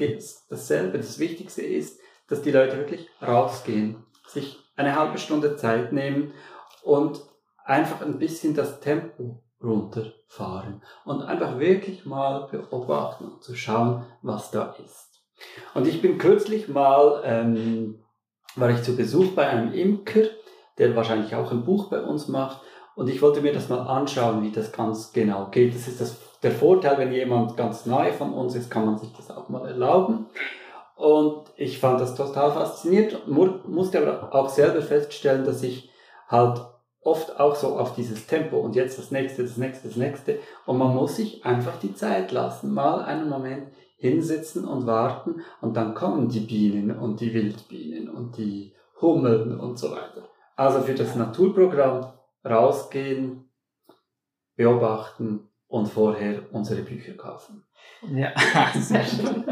dasselbe. Das Wichtigste ist, dass die Leute wirklich rausgehen, sich eine halbe Stunde Zeit nehmen und einfach ein bisschen das Tempo runterfahren und einfach wirklich mal beobachten und zu schauen, was da ist. Und ich bin kürzlich mal, ähm, war ich zu Besuch bei einem Imker der wahrscheinlich auch ein Buch bei uns macht. Und ich wollte mir das mal anschauen, wie das ganz genau geht. Das ist das, der Vorteil, wenn jemand ganz nahe von uns ist, kann man sich das auch mal erlauben. Und ich fand das total faszinierend, musste aber auch selber feststellen, dass ich halt oft auch so auf dieses Tempo und jetzt das nächste, das nächste, das nächste. Und man muss sich einfach die Zeit lassen, mal einen Moment hinsitzen und warten und dann kommen die Bienen und die Wildbienen und die Hummeln und so weiter. Also für das Naturprogramm rausgehen, beobachten und vorher unsere Bücher kaufen. Ja, sehr schön.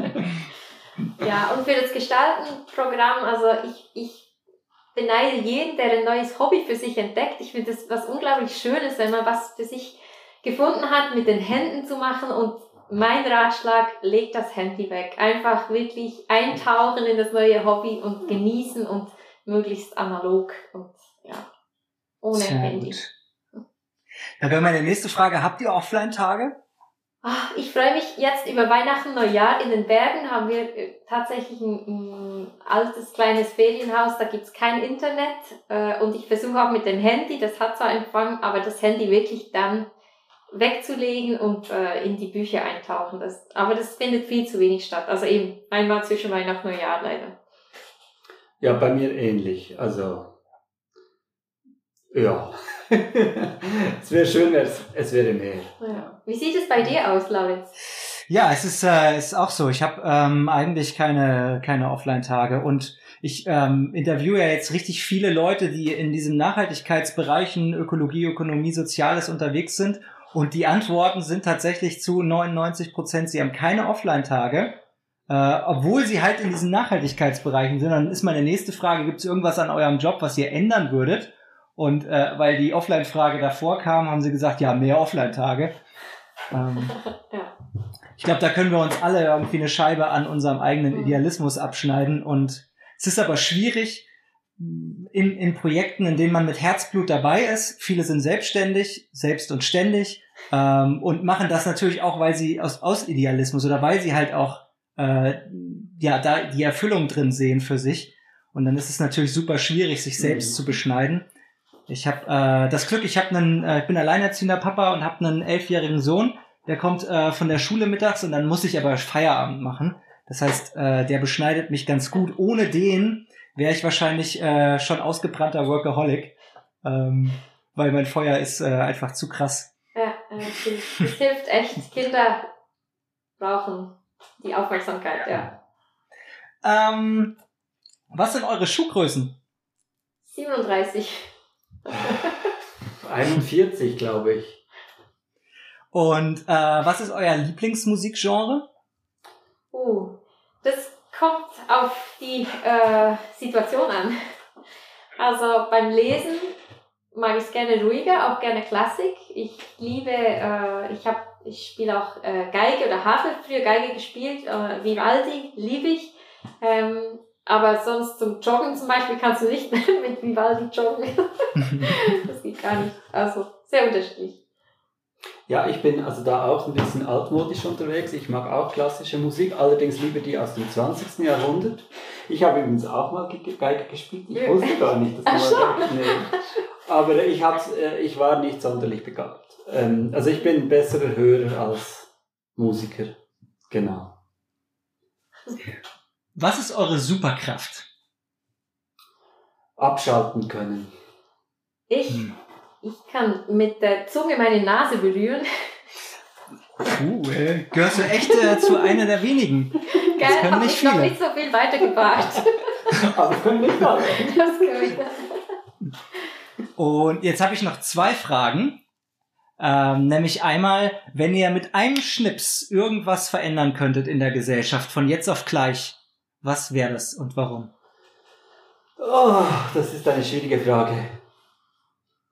Ja, und für das Gestaltenprogramm, also ich, ich beneide jeden, der ein neues Hobby für sich entdeckt. Ich finde das was unglaublich Schönes, wenn man was für sich gefunden hat, mit den Händen zu machen und mein Ratschlag, legt das Handy weg. Einfach wirklich eintauchen in das neue Hobby und genießen und möglichst analog und ja, ohne Sehr Handy. Gut. Dann wäre meine nächste Frage, habt ihr Offline-Tage? Ach, ich freue mich jetzt über Weihnachten, Neujahr. In den Bergen haben wir äh, tatsächlich ein, ein altes kleines Ferienhaus, da gibt's kein Internet äh, und ich versuche auch mit dem Handy, das hat zwar Empfang, aber das Handy wirklich dann wegzulegen und äh, in die Bücher eintauchen. Das, aber das findet viel zu wenig statt. Also eben einmal zwischen Weihnachten und Neujahr leider. Ja, bei mir ähnlich. Also, ja. es wäre schön, es, es wäre mehr. Ja. Wie sieht es bei dir aus, Lauritz? Ja, es ist, äh, ist auch so. Ich habe ähm, eigentlich keine, keine Offline-Tage und ich ähm, interviewe ja jetzt richtig viele Leute, die in diesen Nachhaltigkeitsbereichen Ökologie, Ökonomie, Soziales unterwegs sind. Und die Antworten sind tatsächlich zu 99 Prozent, sie haben keine Offline-Tage äh, obwohl sie halt in diesen Nachhaltigkeitsbereichen sind, dann ist meine nächste Frage, gibt es irgendwas an eurem Job, was ihr ändern würdet? Und äh, weil die Offline-Frage davor kam, haben sie gesagt, ja, mehr Offline-Tage. Ähm, ja. Ich glaube, da können wir uns alle irgendwie eine Scheibe an unserem eigenen mhm. Idealismus abschneiden. Und es ist aber schwierig in, in Projekten, in denen man mit Herzblut dabei ist. Viele sind selbstständig, selbst und ständig ähm, und machen das natürlich auch, weil sie aus, aus Idealismus oder weil sie halt auch äh, ja da die Erfüllung drin sehen für sich. Und dann ist es natürlich super schwierig, sich selbst mhm. zu beschneiden. Ich habe äh, das Glück, ich habe einen, äh, ich bin alleinerziehender Papa und habe einen elfjährigen Sohn. Der kommt äh, von der Schule mittags und dann muss ich aber Feierabend machen. Das heißt, äh, der beschneidet mich ganz gut. Ohne den wäre ich wahrscheinlich äh, schon ausgebrannter Workaholic, ähm, weil mein Feuer ist äh, einfach zu krass. Ja, äh, das hilft echt. Kinder brauchen die Aufmerksamkeit, ja. Ähm, was sind eure Schuhgrößen? 37. 41, glaube ich. Und äh, was ist euer Lieblingsmusikgenre? Uh, das kommt auf die äh, Situation an. Also beim Lesen mag ich es gerne ruhiger, auch gerne Klassik. Ich liebe, äh, ich habe ich spiele auch äh, Geige oder habe früher Geige gespielt, äh, Vivaldi liebe ich. Ähm, Aber sonst zum Joggen zum Beispiel kannst du nicht mit Vivaldi joggen. das geht gar nicht. Also sehr unterschiedlich. Ja, ich bin also da auch ein bisschen altmodisch unterwegs. Ich mag auch klassische Musik, allerdings lieber die aus dem 20. Jahrhundert. Ich habe übrigens auch mal Geige gespielt. Ich wusste gar nicht, dass man Ach, nee. Aber ich, hab's, äh, ich war nicht sonderlich begabt. Ähm, also ich bin ein besserer Hörer als Musiker. Genau. Was ist eure Superkraft? Abschalten können. Ich? Hm. Ich kann mit der Zunge meine Nase berühren. Cool. Gehörst du echt äh, zu einer der wenigen? Geil, das können nicht ich viele. noch nicht so viel weitergebracht. Aber können nicht alle. Das wir. Und jetzt habe ich noch zwei Fragen. Ähm, nämlich einmal, wenn ihr mit einem Schnips irgendwas verändern könntet in der Gesellschaft, von jetzt auf gleich, was wäre das und warum? Oh, das ist eine schwierige Frage.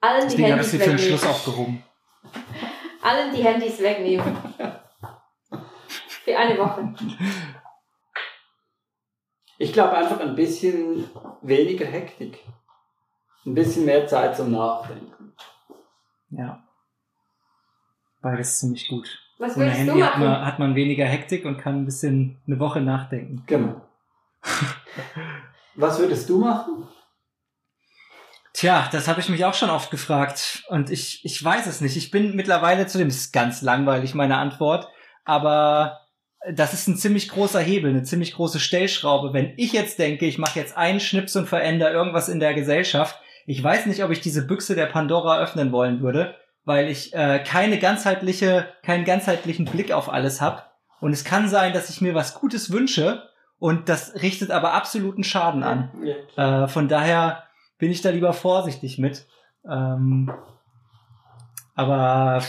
Allen das die Ding Handys wegnehmen. für den Schluss aufgehoben. Allen die Handys wegnehmen. für eine Woche. Ich glaube einfach ein bisschen weniger Hektik. Ein bisschen mehr Zeit zum Nachdenken. Ja. Beides ziemlich gut. Was Ohne Handy hat man, hat man weniger Hektik und kann ein bisschen eine Woche nachdenken. Genau. Was würdest du machen? Tja, das habe ich mich auch schon oft gefragt und ich, ich weiß es nicht. Ich bin mittlerweile zu dem, ist ganz langweilig meine Antwort, aber das ist ein ziemlich großer Hebel, eine ziemlich große Stellschraube. Wenn ich jetzt denke, ich mache jetzt einen Schnips und verändere irgendwas in der Gesellschaft, ich weiß nicht, ob ich diese Büchse der Pandora öffnen wollen würde, weil ich äh, keine ganzheitliche, keinen ganzheitlichen Blick auf alles habe. Und es kann sein, dass ich mir was Gutes wünsche und das richtet aber absoluten Schaden an. Ja. Äh, von daher bin ich da lieber vorsichtig mit. Ähm, aber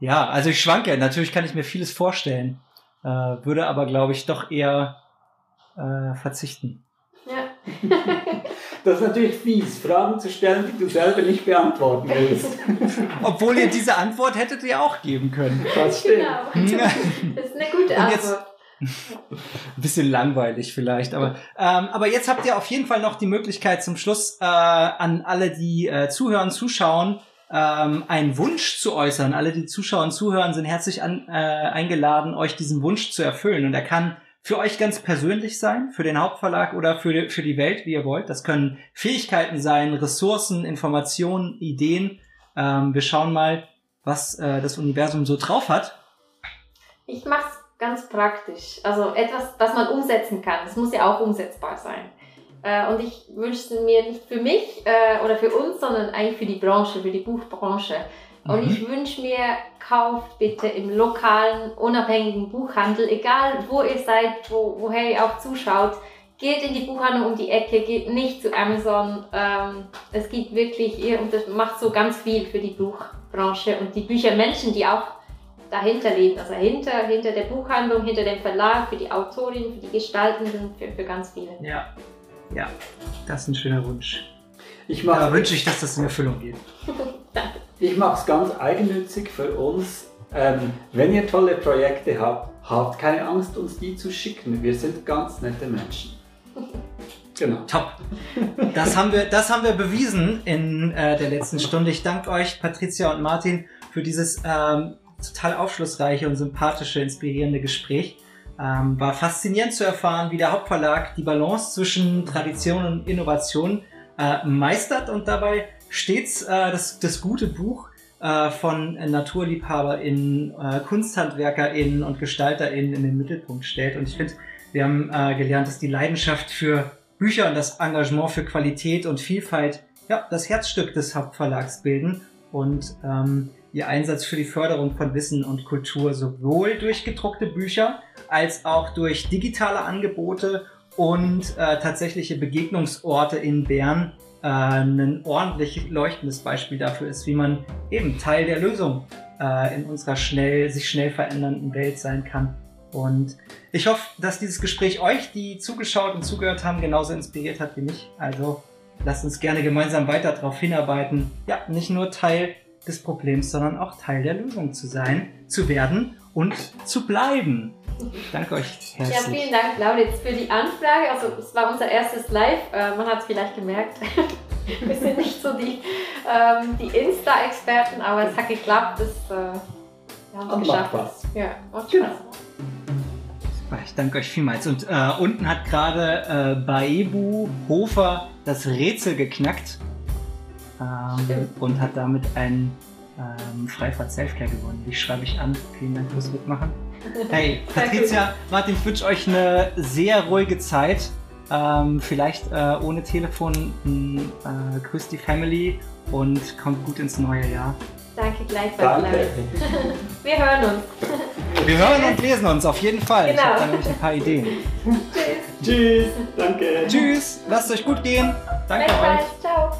ja, also ich schwanke. Natürlich kann ich mir vieles vorstellen, äh, würde aber, glaube ich, doch eher äh, verzichten. Ja. das ist natürlich fies, Fragen zu stellen, die du selber nicht beantworten willst. Obwohl ihr diese Antwort hättet ihr auch geben können. Das stimmt. Genau. Das ist eine gute Antwort. Ein bisschen langweilig vielleicht, aber, ähm, aber jetzt habt ihr auf jeden Fall noch die Möglichkeit zum Schluss äh, an alle, die äh, zuhören, zuschauen, ähm, einen Wunsch zu äußern. Alle, die zuschauen, zuhören, sind herzlich an, äh, eingeladen, euch diesen Wunsch zu erfüllen. Und er kann für euch ganz persönlich sein, für den Hauptverlag oder für die, für die Welt, wie ihr wollt. Das können Fähigkeiten sein, Ressourcen, Informationen, Ideen. Ähm, wir schauen mal, was äh, das Universum so drauf hat. Ich mach's ganz praktisch. Also etwas, das man umsetzen kann. Es muss ja auch umsetzbar sein. Äh, und ich wünschte mir nicht für mich äh, oder für uns, sondern eigentlich für die Branche, für die Buchbranche. Und mhm. ich wünsche mir, kauft bitte im lokalen, unabhängigen Buchhandel, egal wo ihr seid, wo, woher ihr auch zuschaut, geht in die Buchhandlung um die Ecke, geht nicht zu Amazon. Ähm, es gibt wirklich, ihr und das macht so ganz viel für die Buchbranche und die Büchermenschen, die auch dahinter leben, also hinter, hinter der Buchhandlung, hinter dem Verlag, für die Autorin, für die Gestaltenden, für, für ganz viele. Ja, ja, das ist ein schöner Wunsch. Ich mag, da wünsche ich, dass das in Erfüllung geht. Ich mache es ganz eigennützig für uns. Ähm, wenn ihr tolle Projekte habt, habt keine Angst, uns die zu schicken. Wir sind ganz nette Menschen. Genau. Top. Das haben wir, das haben wir bewiesen in äh, der letzten Stunde. Ich danke euch, Patricia und Martin, für dieses ähm, total aufschlussreiche und sympathische, inspirierende Gespräch. Ähm, war faszinierend zu erfahren, wie der Hauptverlag die Balance zwischen Tradition und Innovation äh, meistert und dabei stets äh, das, das gute Buch äh, von NaturliebhaberInnen, äh, KunsthandwerkerInnen und GestalterInnen in den Mittelpunkt stellt. Und ich finde, wir haben äh, gelernt, dass die Leidenschaft für Bücher und das Engagement für Qualität und Vielfalt ja, das Herzstück des Hauptverlags bilden. Und ähm, ihr Einsatz für die Förderung von Wissen und Kultur sowohl durch gedruckte Bücher als auch durch digitale Angebote und äh, tatsächliche Begegnungsorte in Bern äh, ein ordentlich leuchtendes Beispiel dafür ist, wie man eben Teil der Lösung äh, in unserer schnell, sich schnell verändernden Welt sein kann. Und ich hoffe, dass dieses Gespräch euch, die zugeschaut und zugehört haben, genauso inspiriert hat wie mich. Also lasst uns gerne gemeinsam weiter darauf hinarbeiten, ja, nicht nur Teil des Problems, sondern auch Teil der Lösung zu sein, zu werden und zu bleiben. Danke euch herzlich. Ja, vielen Dank, Lauditz, für die Anfrage. Also es war unser erstes Live. Äh, man hat es vielleicht gemerkt. Wir sind nicht so die, ähm, die Insta-Experten, aber es hat geklappt. Das, äh, wir haben es geschafft. Macht Spaß. Ja, macht Spaß. Ich danke euch vielmals. Und äh, unten hat gerade äh, Baebu Hofer das Rätsel geknackt ähm, und hat damit ein ähm, Freifahrt Selfcare gewonnen. Die schreibe ich an. Vielen Dank fürs Mitmachen. Hey, Patricia, Martin, ich wünsche euch eine sehr ruhige Zeit. Ähm, vielleicht äh, ohne Telefon. Äh, grüßt die Family und kommt gut ins neue Jahr. Danke gleichfalls. Danke. Wir hören uns. Wir hören und lesen uns auf jeden Fall. Genau. Ich habe da nämlich ein paar Ideen. Tschüss. Tschüss. Danke. Tschüss. Lasst euch gut gehen. Danke euch. Ciao.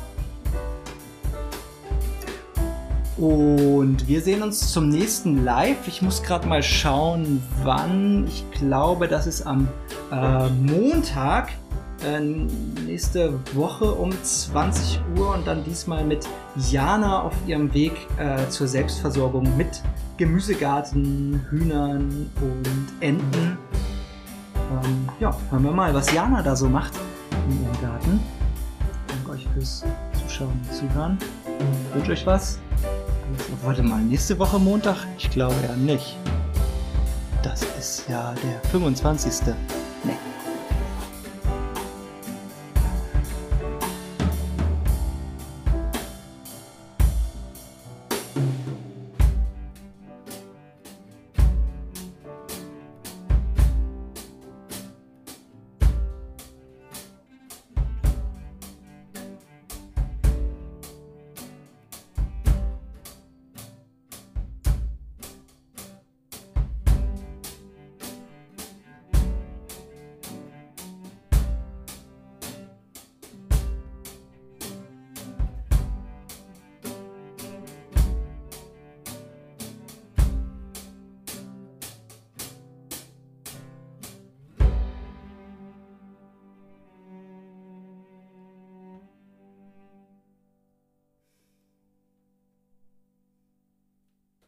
Und wir sehen uns zum nächsten Live. Ich muss gerade mal schauen, wann. Ich glaube, das ist am äh, Montag äh, nächste Woche um 20 Uhr und dann diesmal mit Jana auf ihrem Weg äh, zur Selbstversorgung mit Gemüsegarten, Hühnern und Enten. Ähm, ja, hören wir mal, was Jana da so macht in ihrem Garten. Danke euch fürs Zuschauen und Zuhören. Ich wünsche euch was. Warte mal, nächste Woche Montag? Ich glaube ja nicht. Das ist ja der 25.